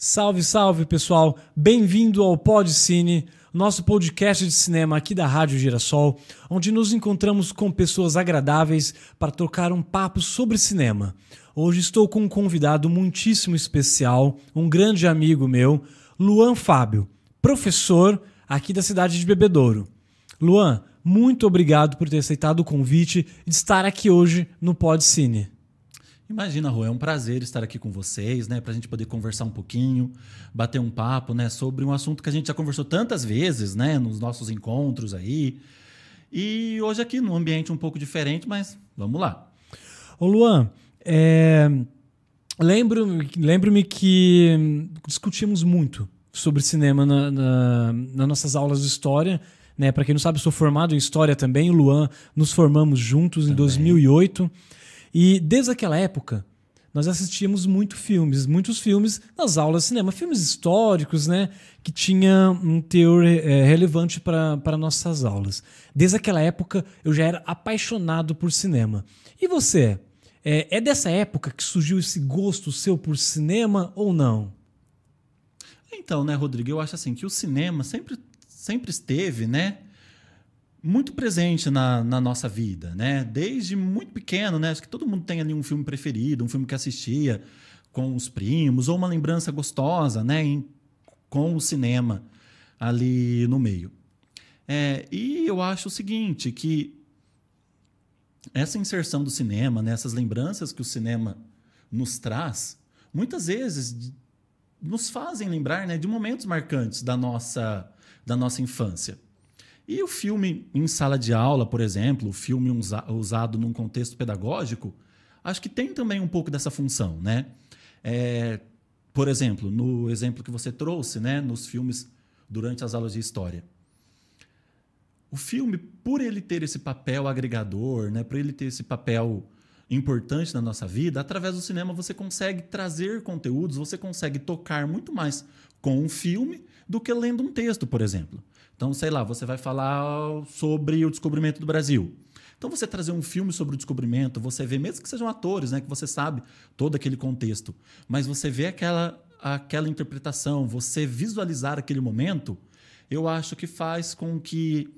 Salve, salve, pessoal! Bem-vindo ao Pod Cine, nosso podcast de cinema aqui da Rádio Girassol, onde nos encontramos com pessoas agradáveis para trocar um papo sobre cinema. Hoje estou com um convidado muitíssimo especial, um grande amigo meu, Luan Fábio, professor aqui da cidade de Bebedouro. Luan, muito obrigado por ter aceitado o convite de estar aqui hoje no Pod Cine. Imagina, Rô, é um prazer estar aqui com vocês, né, para a gente poder conversar um pouquinho, bater um papo, né, sobre um assunto que a gente já conversou tantas vezes, né, nos nossos encontros aí. E hoje aqui num ambiente um pouco diferente, mas vamos lá. Ô Luan, é... lembro-me lembro que discutimos muito sobre cinema na, na, nas nossas aulas de história. Né? Para quem não sabe, sou formado em história também. O Luan, nos formamos juntos também. em 2008. E desde aquela época, nós assistíamos muito filmes, muitos filmes nas aulas de cinema, filmes históricos, né, que tinham um teor é, relevante para nossas aulas. Desde aquela época, eu já era apaixonado por cinema. E você? É, é dessa época que surgiu esse gosto seu por cinema ou não? Então, né, Rodrigo, eu acho assim que o cinema sempre, sempre esteve, né, muito presente na, na, nossa vida, né? Desde muito pequeno, né? Acho que todo mundo tem ali um filme preferido, um filme que assistia com os primos, ou uma lembrança gostosa, né? Em, com o cinema ali no meio. É, e eu acho o seguinte, que essa inserção do cinema, né, essas lembranças que o cinema nos traz, muitas vezes nos fazem lembrar né, de momentos marcantes da nossa, da nossa infância. E o filme em sala de aula, por exemplo, o filme usa, usado num contexto pedagógico, acho que tem também um pouco dessa função, né? É, por exemplo, no exemplo que você trouxe, né, nos filmes durante as aulas de história. O filme, por ele ter esse papel agregador, né, por ele ter esse papel importante na nossa vida, através do cinema você consegue trazer conteúdos, você consegue tocar muito mais com um filme do que lendo um texto, por exemplo. Então, sei lá, você vai falar sobre o descobrimento do Brasil. Então, você trazer um filme sobre o descobrimento, você vê, mesmo que sejam atores, né, que você sabe todo aquele contexto, mas você vê aquela, aquela interpretação, você visualizar aquele momento, eu acho que faz com que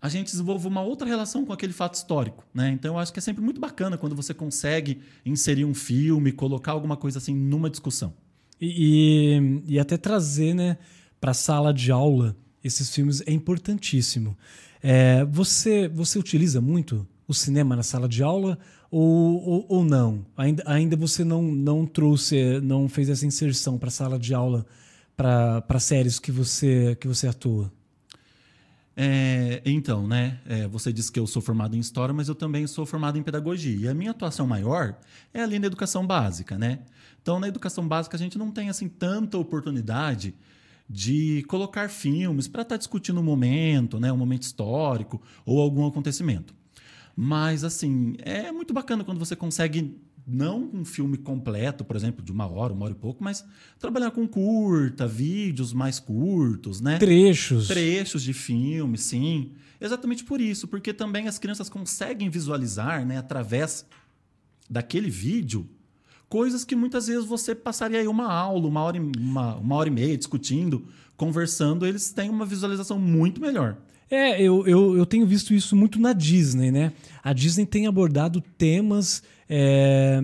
a gente desenvolva uma outra relação com aquele fato histórico. Né? Então, eu acho que é sempre muito bacana quando você consegue inserir um filme, colocar alguma coisa assim numa discussão. E, e, e até trazer né, para a sala de aula esses filmes é importantíssimo. É, você, você utiliza muito o cinema na sala de aula ou, ou, ou não? Ainda, ainda você não, não trouxe, não fez essa inserção para a sala de aula para séries que você, que você atua? É, então, né? É, você disse que eu sou formado em história, mas eu também sou formado em pedagogia. E a minha atuação maior é ali na educação básica, né? Então, na educação básica, a gente não tem assim tanta oportunidade de colocar filmes para estar tá discutindo um momento, né, um momento histórico ou algum acontecimento. Mas, assim, é muito bacana quando você consegue, não um filme completo, por exemplo, de uma hora, uma hora e pouco, mas trabalhar com curta, vídeos mais curtos, né? Trechos. Trechos de filme, sim. Exatamente por isso, porque também as crianças conseguem visualizar, né, através daquele vídeo, coisas que muitas vezes você passaria aí uma aula, uma hora, uma, uma hora e meia discutindo, conversando, eles têm uma visualização muito melhor. É, eu, eu, eu tenho visto isso muito na Disney, né? A Disney tem abordado temas é,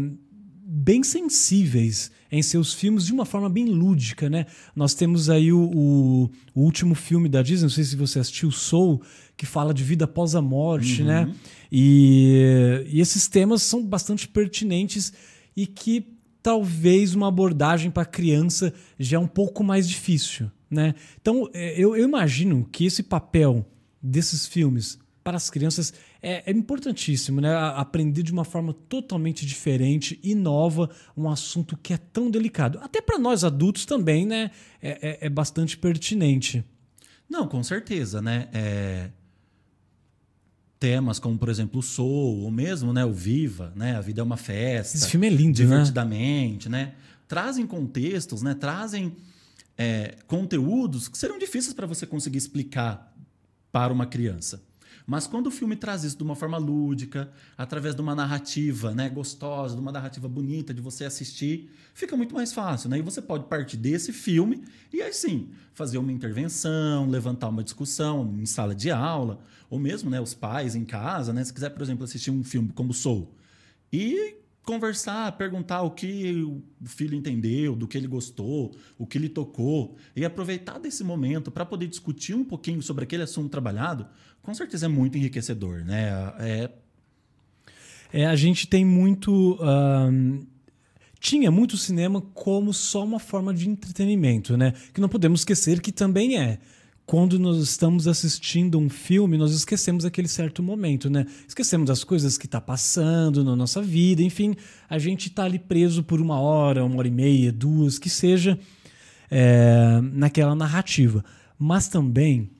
bem sensíveis em seus filmes de uma forma bem lúdica, né? Nós temos aí o, o, o, último filme da Disney, não sei se você assistiu, Soul, que fala de vida após a morte, né? uhum. né? E, e esses temas são bastante pertinentes e que talvez uma abordagem para criança já é um pouco mais difícil. Né? Então, é, eu, eu imagino que esse papel desses filmes para as crianças é, é, importantíssimo, né? Aprender de uma forma totalmente diferente e nova um assunto que é tão delicado. Até para nós adultos também, né? É, é, é, bastante pertinente. Não, com certeza, né? É, temas como, por exemplo, o Soul, ou mesmo né, o Viva, né, A Vida é uma Festa. Esse filme é lindo, né? Divertidamente, né? né? Trazem contextos, né? Trazem é, conteúdos que serão difíceis para você conseguir explicar para uma criança. Mas quando o filme traz isso de uma forma lúdica, através de uma narrativa né, gostosa, de uma narrativa bonita de você assistir, fica muito mais fácil. Né? E você pode partir desse filme e aí sim fazer uma intervenção, levantar uma discussão em sala de aula, ou mesmo né, os pais em casa. Né? Se quiser, por exemplo, assistir um filme como Soul. E conversar, perguntar o que o filho entendeu, do que ele gostou, o que ele tocou, e aproveitar desse momento para poder discutir um pouquinho sobre aquele assunto trabalhado, com certeza é muito enriquecedor, né? É, é a gente tem muito. Um, tinha muito cinema como só uma forma de entretenimento, né? Que não podemos esquecer que também é quando nós estamos assistindo um filme, nós esquecemos aquele certo momento, né? Esquecemos as coisas que está passando na nossa vida, enfim, a gente está ali preso por uma hora, uma hora e meia, duas, que seja é, naquela narrativa. Mas também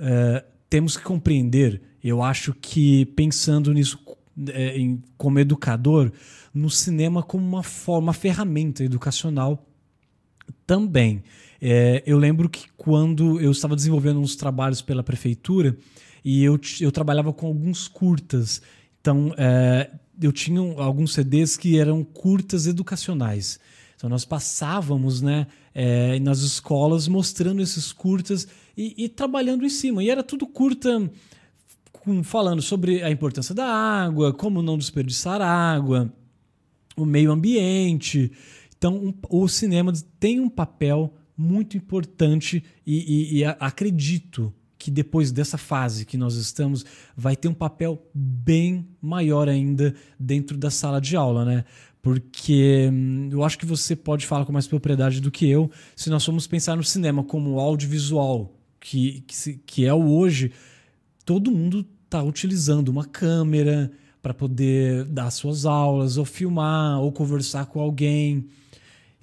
é, temos que compreender, eu acho que pensando nisso é, em, como educador, no cinema como uma forma, uma ferramenta educacional também. É, eu lembro que quando eu estava desenvolvendo uns trabalhos pela prefeitura e eu, eu trabalhava com alguns curtas. Então, é, eu tinha alguns CDs que eram curtas educacionais. Então, nós passávamos né, é, nas escolas mostrando esses curtas e, e, trabalhando em cima. E era tudo curta, falando sobre a importância da água, como não desperdiçar água, o meio ambiente. Então, um, o cinema tem um papel muito importante e, e, e acredito que depois dessa fase que nós estamos, vai ter um papel bem maior ainda dentro da sala de aula, né? Porque hum, eu acho que você pode falar com mais propriedade do que eu se nós formos pensar no cinema como audiovisual, que, que, que é o hoje, todo mundo está utilizando uma câmera para poder dar suas aulas, ou filmar, ou conversar com alguém.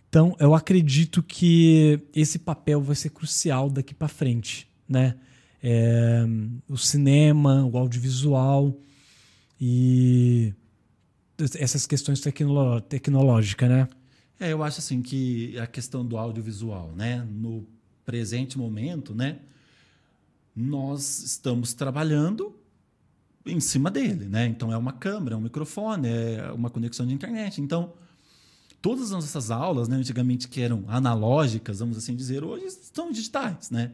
Então, eu acredito que esse papel vai ser crucial daqui para frente, né? É, o cinema, o audiovisual e essas questões tecnolo tecnológicas, né? É, eu acho assim que a questão do audiovisual, né? No presente momento, né? Nós estamos trabalhando em cima dele, né? Então é uma câmera, é um microfone, é uma conexão de internet. Então todas essas aulas, né, antigamente que eram analógicas, vamos assim dizer, hoje estão digitais, né?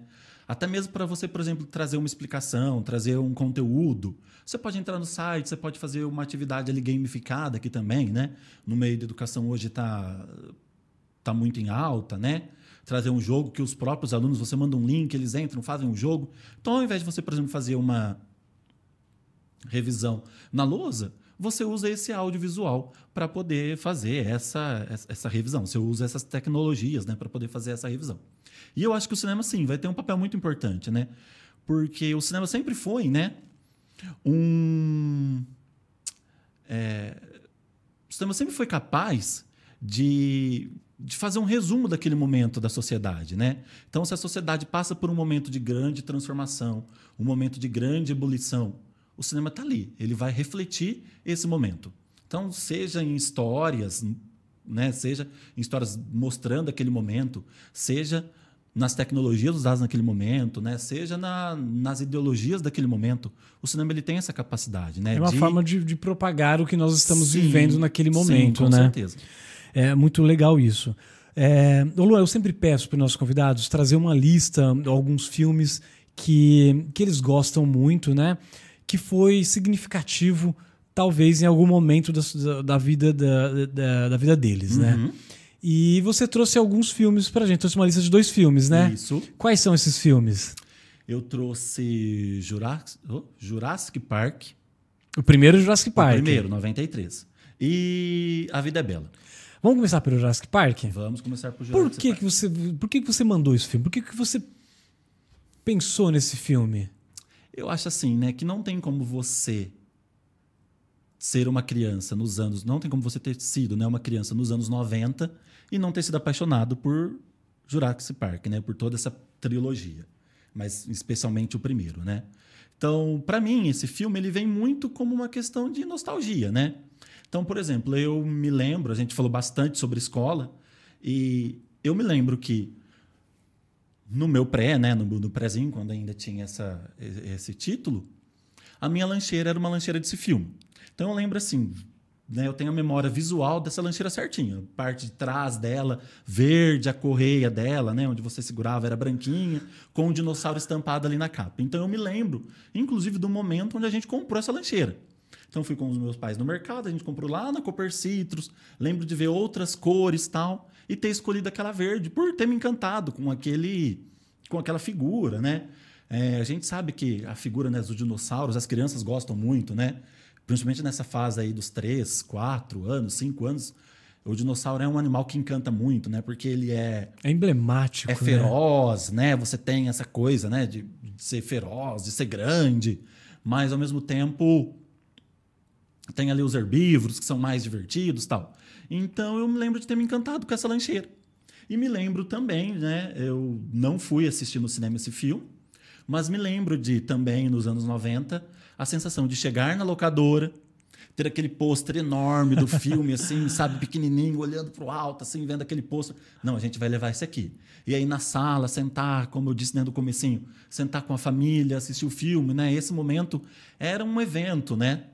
Até mesmo para você, por exemplo, trazer uma explicação, trazer um conteúdo. Você pode entrar no site, você pode fazer uma atividade ali gamificada aqui também, né? No meio da educação hoje está tá muito em alta, né? Trazer um jogo que os próprios alunos, você manda um link, eles entram, fazem um jogo. Então, ao invés de você, por exemplo, fazer uma revisão na lousa, você usa esse audiovisual para poder fazer essa, essa revisão. Você usa essas tecnologias né, para poder fazer essa revisão. E eu acho que o cinema, sim, vai ter um papel muito importante, né? Porque o cinema sempre foi, né? Um. É, o cinema sempre foi capaz de, de fazer um resumo daquele momento da sociedade, né? Então, se a sociedade passa por um momento de grande transformação, um momento de grande ebulição, o cinema está ali. Ele vai refletir esse momento. Então, seja em histórias, né, seja em histórias mostrando aquele momento, seja nas tecnologias usadas naquele momento, né? seja na, nas ideologias daquele momento. O cinema ele tem essa capacidade. Né? É uma de... forma de, de, propagar o que nós estamos sim, vivendo naquele momento. Sim, com né? certeza. É muito legal isso. É, Lu, eu sempre peço para os nossos convidados trazer uma lista, alguns filmes que, que eles gostam muito, né? Que foi significativo, talvez em algum momento da, da vida, da, da, da, vida deles, né? uhum. né? E você trouxe alguns filmes pra gente. Trouxe uma lista de dois filmes, né? Isso. Quais são esses filmes? Eu trouxe Jurassic, oh, Jurassic Park. O primeiro Jurassic Park. O primeiro, 93. E A Vida é Bela. Vamos começar pelo Jurassic Park? Vamos começar por Jurassic por que Park. Que você, por que, que você mandou esse filme? Por que, que você pensou nesse filme? Eu acho assim, né, que não tem como você ser uma criança nos anos, não tem como você ter sido, né, uma criança nos anos 90 e não ter sido apaixonado por Jurassic Park, né, por toda essa trilogia, mas especialmente o primeiro, né? Então, para mim, esse filme ele vem muito como uma questão de nostalgia, né? Então, por exemplo, eu me lembro, a gente falou bastante sobre escola e eu me lembro que no meu pré, né, no, no prézinho, quando ainda tinha essa, esse título, a minha lancheira era uma lancheira desse filme. Então eu lembro assim, né, eu tenho a memória visual dessa lancheira certinha. Parte de trás dela, verde, a correia dela, né, onde você segurava era branquinha, com o um dinossauro estampado ali na capa. Então eu me lembro, inclusive, do momento onde a gente comprou essa lancheira. Então fui com os meus pais no mercado, a gente comprou lá na Cooper Citrus, lembro de ver outras cores tal, e ter escolhido aquela verde, por ter me encantado com aquele com aquela figura, né? É, a gente sabe que a figura né, dos dinossauros, as crianças gostam muito, né? Principalmente nessa fase aí dos 3, 4 anos, 5 anos. O dinossauro é um animal que encanta muito, né? Porque ele é. É emblemático. É né? feroz, né? né? Você tem essa coisa, né? De, de ser feroz, de ser grande, mas ao mesmo tempo tem ali os herbívoros que são mais divertidos tal. Então eu me lembro de ter me encantado com essa lancheira. E me lembro também, né? Eu não fui assistir no cinema esse filme, mas me lembro de também, nos anos 90, a sensação de chegar na locadora, ter aquele pôster enorme do filme, assim, sabe, pequenininho, olhando para o alto, assim, vendo aquele pôster. Não, a gente vai levar esse aqui. E aí na sala, sentar, como eu disse dentro do comecinho, sentar com a família, assistir o filme, né? Esse momento era um evento, né?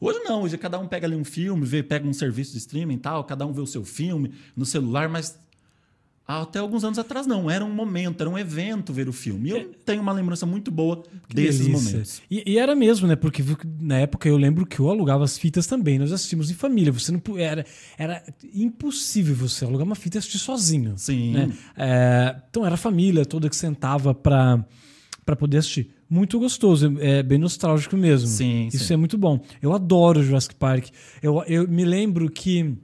Hoje não, hoje cada um pega ali um filme, vê, pega um serviço de streaming e tal, cada um vê o seu filme no celular, mas até alguns anos atrás não, era um momento, era um evento ver o filme. E eu é. tenho uma lembrança muito boa desses delícia. momentos. E, e, era mesmo, né? Porque na época eu lembro que eu alugava as fitas também, nós assistimos em família. Você não era, era impossível você alugar uma fita e assistir sozinho. Sim. Né? É, então era a família toda que sentava para para poder assistir. Muito gostoso, é bem nostálgico mesmo. Sim, Isso sim. é muito bom. Eu adoro Jurassic Park. Eu, eu me lembro que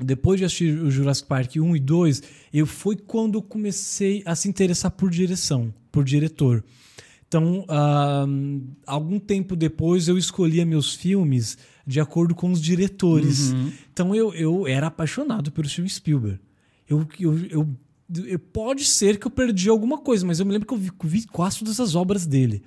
depois de assistir o Jurassic Park 1 e 2, eu foi quando eu comecei a se interessar por direção, por diretor. Então, uh, algum tempo depois, eu escolhia meus filmes de acordo com os diretores. Uhum. Então, eu, eu era apaixonado pelo Steven Spielberg. Eu, eu, eu pode ser que eu perdi alguma coisa, mas eu me lembro que eu vi, vi quase todas as obras dele.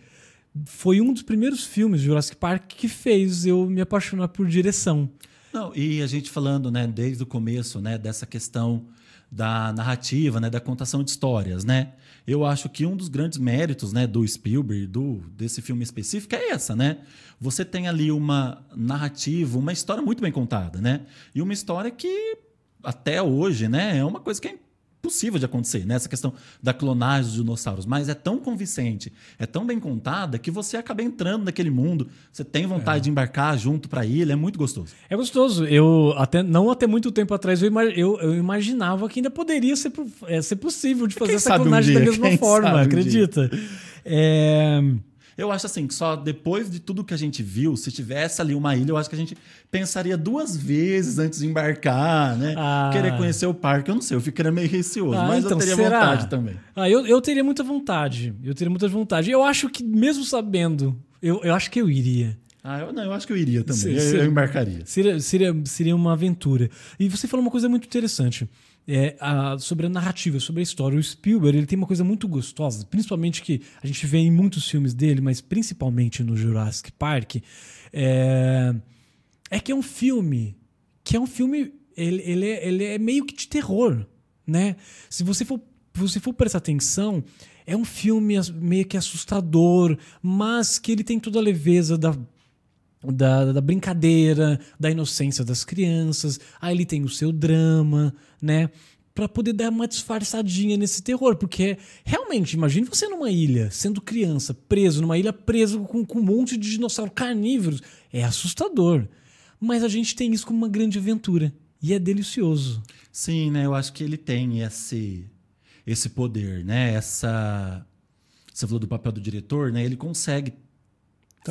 Foi um dos primeiros filmes de Jurassic Park que fez eu me apaixonar por direção. Não, e a gente falando, né, desde o começo, né, dessa questão da narrativa, né, da contação de histórias, né? Eu acho que um dos grandes méritos, né, do Spielberg, do desse filme específico é essa, né? Você tem ali uma narrativa, uma história muito bem contada, né? E uma história que até hoje, né, é uma coisa que é possível de acontecer, né? Essa questão da clonagem dos dinossauros. Mas é tão convincente, é tão bem contada, que você acaba entrando naquele mundo. Você tem vontade é. de embarcar junto para ilha, é muito gostoso. É gostoso. Eu, até não até muito tempo atrás, eu, eu, eu imaginava que ainda poderia ser, é, ser possível de fazer essa clonagem um da mesma forma, acredita? Um é. Eu acho assim, que só depois de tudo que a gente viu, se tivesse ali uma ilha, eu acho que a gente pensaria duas vezes antes de embarcar, né? Ah. Querer conhecer o parque, eu não sei, eu ficaria meio receoso, ah, mas então, eu teria será? vontade também. Ah, eu, eu teria muita vontade. Eu teria muita vontade. Eu acho que, mesmo sabendo, eu, eu acho que eu iria. Ah, eu, não, eu acho que eu iria também. Seria, eu, eu embarcaria. Seria, seria, seria uma aventura. E você falou uma coisa muito interessante é, a, sobre a narrativa, sobre a história. O Spielberg ele tem uma coisa muito gostosa, principalmente que a gente vê em muitos filmes dele, mas principalmente no Jurassic Park, é, é que é um filme que é um filme ele, ele, é, ele é meio que de terror, né? Se você for você for prestar atenção, é um filme meio que assustador, mas que ele tem toda a leveza da da, da, brincadeira, da inocência das crianças. Aí ele tem o seu drama, né? Para poder dar uma disfarçadinha nesse terror. Porque realmente, imagine você numa ilha, sendo criança, preso, numa ilha preso com, com um monte de dinossauros carnívoros. É assustador. Mas a gente tem isso como uma grande aventura. E é delicioso. Sim, né? Eu acho que ele tem esse, esse poder, né? Essa. Você falou do papel do diretor, né? Ele consegue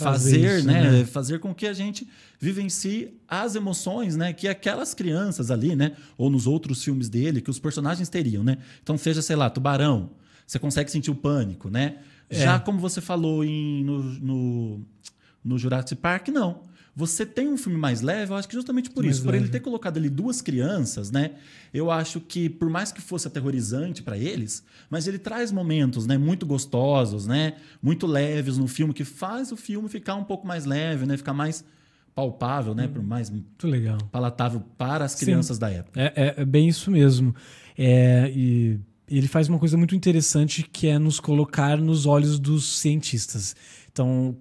fazer, isso, né? né? Fazer com que a gente vivencie as emoções, né? Que aquelas crianças ali, né? Ou nos outros filmes dele, que os personagens teriam, né? Então, seja, sei lá, Tubarão, você consegue sentir o pânico, né? É. Já como você falou em, no, no, no Jurassic Park, não você tem um filme mais leve, eu acho que justamente por mais isso, leve. por ele ter colocado ali duas crianças, né? Eu acho que por mais que fosse aterrorizante para eles, mas ele traz momentos, né, muito gostosos, né, muito leves no filme que faz o filme ficar um pouco mais leve, né, ficar mais palpável, né, por mais muito legal, palatável para as crianças Sim. da época. É, é, é bem isso mesmo. É, e ele faz uma coisa muito interessante que é nos colocar nos olhos dos cientistas. Então,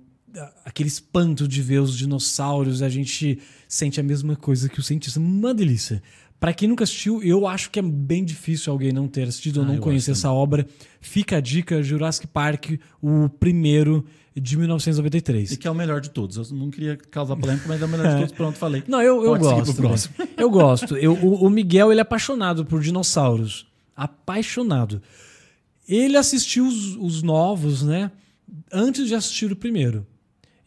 aquele espanto de ver os dinossauros, a gente sente a mesma coisa que o cientista. Uma delícia. Para quem nunca assistiu, eu acho que é bem difícil alguém não ter assistido ou Ah, não eu conhecer essa obra. Fica a dica: Jurassic Park, o primeiro de 1993. E que é o melhor de todos. Eu não queria causar polêmica, mas é o melhor de todos. Pronto, falei. Não, eu, eu gosto. Eu gosto. Eu, o, o Miguel, ele é apaixonado por dinossauros. Apaixonado. Ele assistiu os, os novos, né? Antes de assistir o primeiro.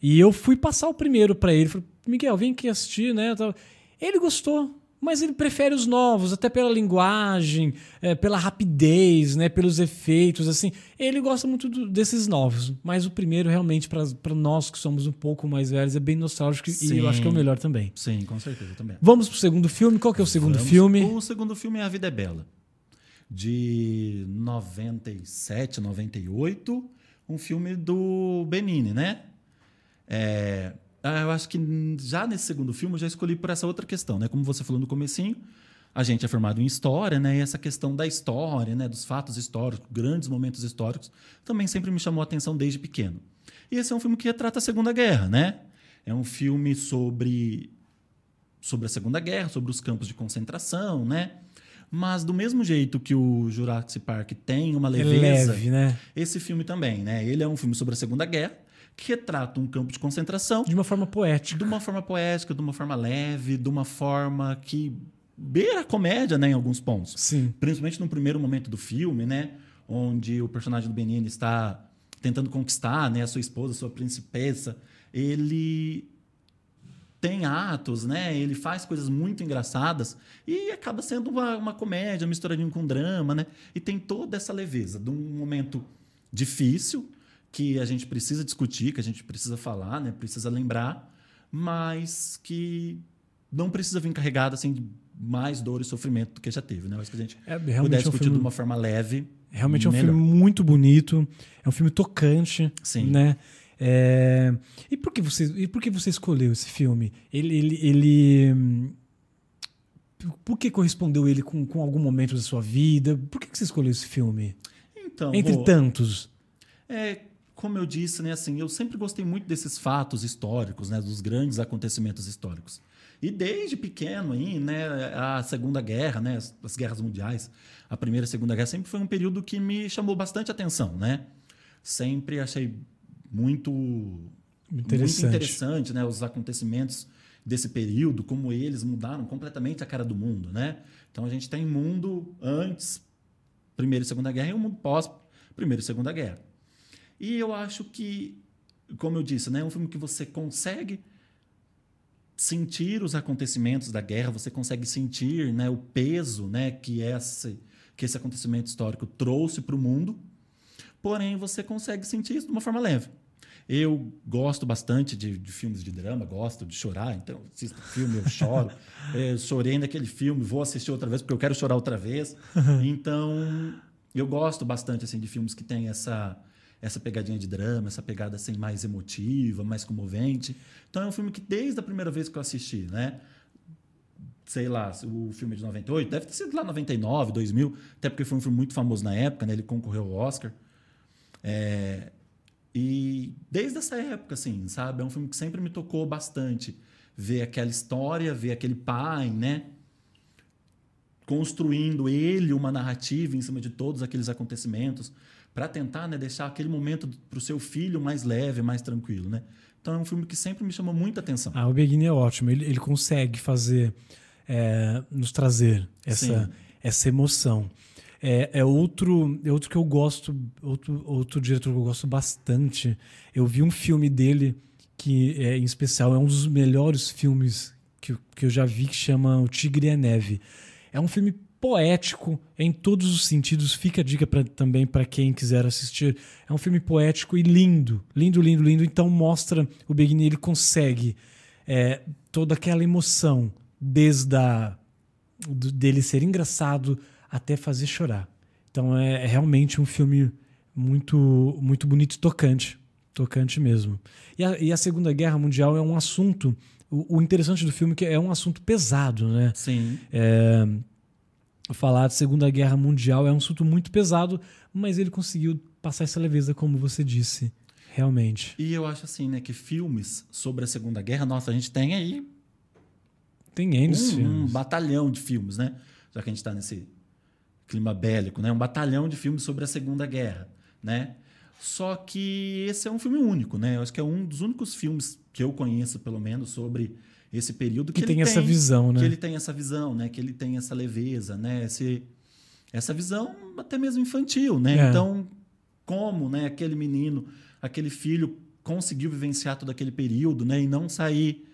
E eu fui passar o primeiro pra ele. Falei, Miguel, vem aqui assistir, né? Ele gostou. Mas ele prefere os novos, até pela linguagem, é, pela rapidez, né, pelos efeitos, assim. Ele gosta muito do- desses novos. Mas o primeiro, realmente, para nós que somos um pouco mais velhos, é bem nostálgico e Sim. eu acho que é o melhor também. Sim, com certeza também. Vamos pro segundo filme. Qual que é o segundo Vamos. filme? O segundo filme é A Vida é Bela. De 97, 98. Um filme do Benini, né? É, ah, eu acho que já nesse segundo filme eu já escolhi por essa outra questão, né? Como você falou no comecinho, a gente é formado em história, né? E essa questão da história, né? Dos fatos históricos, grandes momentos históricos, também sempre me chamou a atenção desde pequeno. E esse é um filme que retrata a Segunda Guerra, né? É um filme sobre sobre a Segunda Guerra, sobre os campos de concentração, né? Mas do mesmo jeito que o Jurassic Park tem uma leveza, leve, né? esse filme também, né? Ele é um filme sobre a Segunda Guerra que retrata um campo de concentração De uma forma poética. de uma forma poética, de uma forma leve, de uma forma que beira a comédia, né, em alguns pontos. Sim. Principalmente no primeiro momento do filme, né, onde o personagem do Benini está tentando conquistar, né, a sua esposa, a sua princesa, ele tem atos, né? Ele faz coisas muito engraçadas e acaba sendo uma, uma comédia misturadinho com drama, né? E tem toda essa leveza de um momento difícil que a gente precisa discutir, que a gente precisa falar, né? Precisa lembrar, mas que não precisa vir carregado assim de mais dor e sofrimento do que já teve, né? Eu acho que a gente É puder é um discutir filme, de uma forma leve. realmente é um filme muito bonito. É um filme tocante, Sim. né? É, E por que você e por que você escolheu esse filme? Ele ele, ele... por que correspondeu ele com, com algum momento da sua vida? Por que que você escolheu esse filme? Então, Entre Rô, tantos. É, como eu disse, né, assim, eu sempre gostei muito desses fatos históricos, né, dos grandes acontecimentos históricos. E desde pequeno aí, né, a Segunda Guerra, né, as, as guerras mundiais, a Primeira e a Segunda Guerra sempre foi um período que me chamou bastante atenção, né? Sempre achei muito Interessante. muito interessante, né, os acontecimentos desse período, como eles mudaram completamente a cara do mundo, né? Então a gente tem mundo antes Primeira e Segunda Guerra e um mundo pós Primeira e Segunda Guerra. E eu acho que, como eu disse, né, é um filme que você consegue sentir os acontecimentos da guerra, você consegue sentir né, o peso né, que, esse, que esse acontecimento histórico trouxe para o mundo, porém você consegue sentir isso de uma forma leve. Eu gosto bastante de, de filmes de drama, gosto de chorar, então assisto filme, eu choro. Eh, chorei naquele filme, vou assistir outra vez porque eu quero chorar outra vez. Então, eu gosto bastante assim de filmes que têm essa essa pegadinha de drama, essa pegada assim mais emotiva, mais comovente. Então é um filme que desde a primeira vez que eu assisti, né? Sei lá, o filme de 98, deve ter sido lá 99, 2000, até porque foi um filme muito famoso na época, né? Ele concorreu ao Oscar. É, e desde essa época, assim, sabe? É um filme que sempre me tocou bastante. Ver aquela história, ver aquele pai, né? Construindo ele uma narrativa em cima de todos aqueles acontecimentos para tentar né, deixar aquele momento para o seu filho mais leve, mais tranquilo, né? Então é um filme que sempre me chamou muita atenção. Ah, o Begin é ótimo. Ele, ele consegue fazer, é, nos trazer essa, Sim. essa emoção. É, é outro, é outro que eu gosto, outro, outro diretor que eu gosto bastante. Eu vi um filme dele que, é, em especial, é um dos melhores filmes que, eu- que eu já vi, que chama O Tigre e a Neve. É um filme poético em todos os sentidos. Fica a dica pra, também para quem quiser assistir. É um filme poético e lindo, lindo, lindo, lindo. Então mostra o Begin, ele consegue é, toda aquela emoção, desde a, do- dele ser engraçado até fazer chorar. Então é, é realmente um filme muito, muito bonito e tocante. Tocante mesmo. E a, e a Segunda Guerra Mundial é um assunto. O, o interessante do filme é que é um assunto pesado, né? Sim. É, falar de Segunda Guerra Mundial é um assunto muito pesado, mas ele conseguiu passar essa leveza, como você disse. realmente. E eu acho assim, né, que filmes sobre a Segunda Guerra, nossa, a gente tem aí Tem N um, um batalhão de filmes, né? Já que a gente está nesse clima bélico, né? Um batalhão de filmes sobre a Segunda Guerra, né? Só que esse é um filme único, né? Eu acho que é um dos únicos filmes que eu conheço, pelo menos, sobre esse período Que que, ele tem essa visão, né? Que ele tem essa visão, né? Que ele tem essa leveza, né? Esse, essa visão até mesmo infantil, né? É. Então, como, né? Aquele menino, aquele filho conseguiu vivenciar todo aquele período, né? E não sair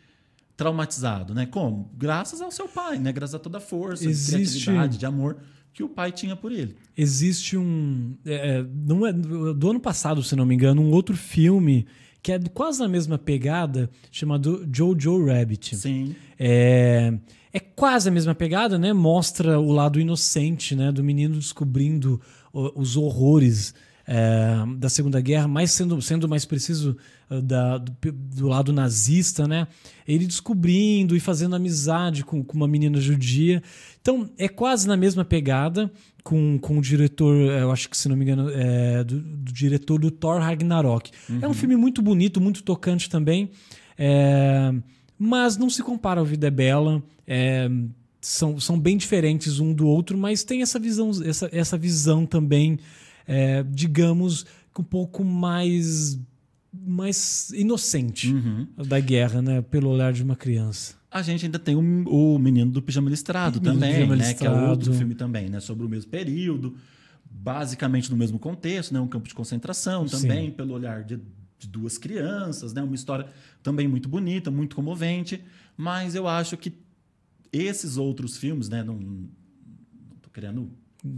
traumatizado, né? Como? Graças ao seu pai, né? Graças a toda a força, Existe- de criatividade, de amor que o pai tinha por ele. Existe um. é, é, não é, do ano passado, se não me engano, um outro filme que é quase na mesma pegada, chamado Jojo Rabbit. Sim. É, é quase a mesma pegada, né? Mostra o lado inocente, né? Do menino descobrindo os horrores é, da Segunda Guerra, mais sendo, sendo mais preciso ah, da- do, do lado nazista, né? Ele descobrindo e fazendo amizade com, com uma menina judia. Então, é quase na mesma pegada com, com o diretor, eh, eu acho que se não me engano, é, do, do diretor do Thor Ragnarok. É um filme muito bonito, muito tocante também. É, mas não se compara ao Vida é Bela. é, são, são bem diferentes um do outro, mas tem essa visão, essa, essa visão também, é, digamos, um pouco mais, mais inocente Uhum. da guerra, né? Pelo olhar de uma criança. A gente ainda tem o, o Menino do Pijama Listrado Menino também, Pijama né? Que é outro Listrado. filme também, né? Sobre o mesmo período, basicamente no mesmo contexto, né? Um campo de concentração Sim. também, pelo olhar de, de duas crianças, né? Uma história também muito bonita, muito comovente. Mas eu acho que esses outros filmes, né? Não, não tô querendo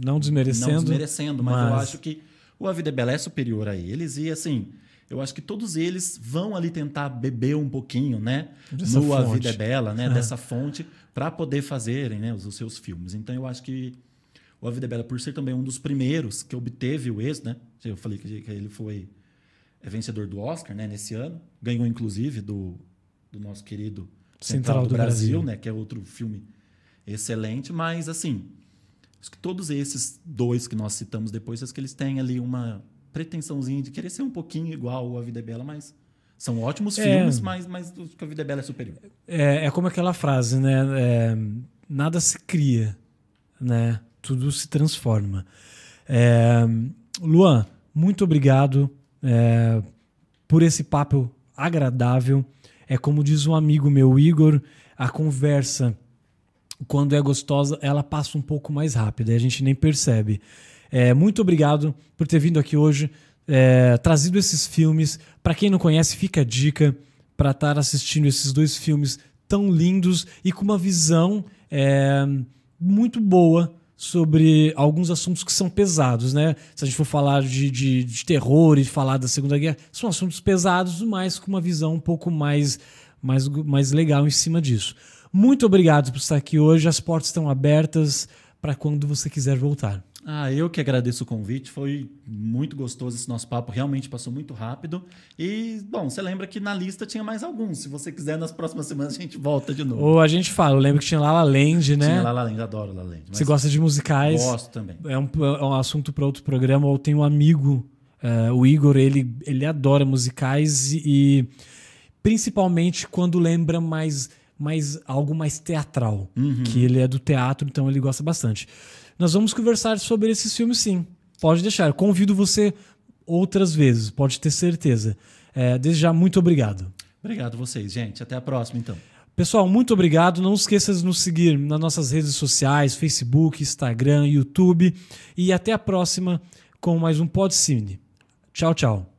Não desmerecendo. não desmerecendo, mas, eu mas- acho que o A Vida é Bela é superior a eles e assim, eu acho que todos eles vão ali tentar beber um pouquinho, né, Dessa no A fonte. Vida é Bela, né, dessa fonte para poder fazerem, né, os, os seus filmes. Então eu acho que o A Vida é Bela por ser também um dos primeiros que obteve o êxito, né? Eu falei que, que ele foi é, vencedor do Oscar, né, nesse ano, ganhou inclusive do, do nosso querido Central, do, Brasil, né, que é outro filme excelente, mas assim, Acho que todos esses dois que nós citamos depois, acho que eles têm ali uma pretensãozinha de querer ser um pouquinho igual a Vida é Bela, mas são ótimos É. filmes, mas, mas a Vida é Bela é superior. É, é como aquela frase, né? É, nada se cria, né? Tudo se transforma. É, Luan, muito obrigado é, por esse papo agradável. É como diz um amigo meu, Igor, a conversa, quando é gostosa, ela passa um pouco mais rápido, e a gente nem percebe. É, muito obrigado por ter vindo aqui hoje, é, trazido esses filmes. Para quem não conhece, fica a dica para estar assistindo esses dois filmes tão lindos e com uma visão é, muito boa sobre alguns assuntos que são pesados, né? Se a gente for falar de, de, de terror e falar da Segunda Guerra, são assuntos pesados, mas com uma visão um pouco mais, mais, mais legal em cima disso. Muito obrigado por estar aqui hoje. As portas estão abertas para quando você quiser voltar. Ah, eu que agradeço o convite, foi muito gostoso esse nosso papo, realmente passou muito rápido. E, bom, você lembra que na lista tinha mais alguns. Se você quiser, nas próximas semanas a gente volta de novo. Ou a gente fala, eu lembro que tinha La La Land, né? Tinha La La Land, adoro La La Land. Você gosta de musicais? Gosto também. É um, é um assunto para outro programa. Eu tenho um amigo, eh, o Igor, ele, ele adora musicais e, e principalmente quando lembra mais, mais algo mais teatral, que ele é do teatro, então ele gosta bastante. Nós vamos conversar sobre esses filmes, sim. Pode deixar. Convido você outras vezes, pode ter certeza. Eh, desde já, muito obrigado. Obrigado vocês, gente. Até a próxima, então. Pessoal, muito obrigado. Não esqueça de nos seguir nas nossas redes sociais, Facebook, Instagram, YouTube. E até a próxima com mais um Podcine. Tchau, tchau.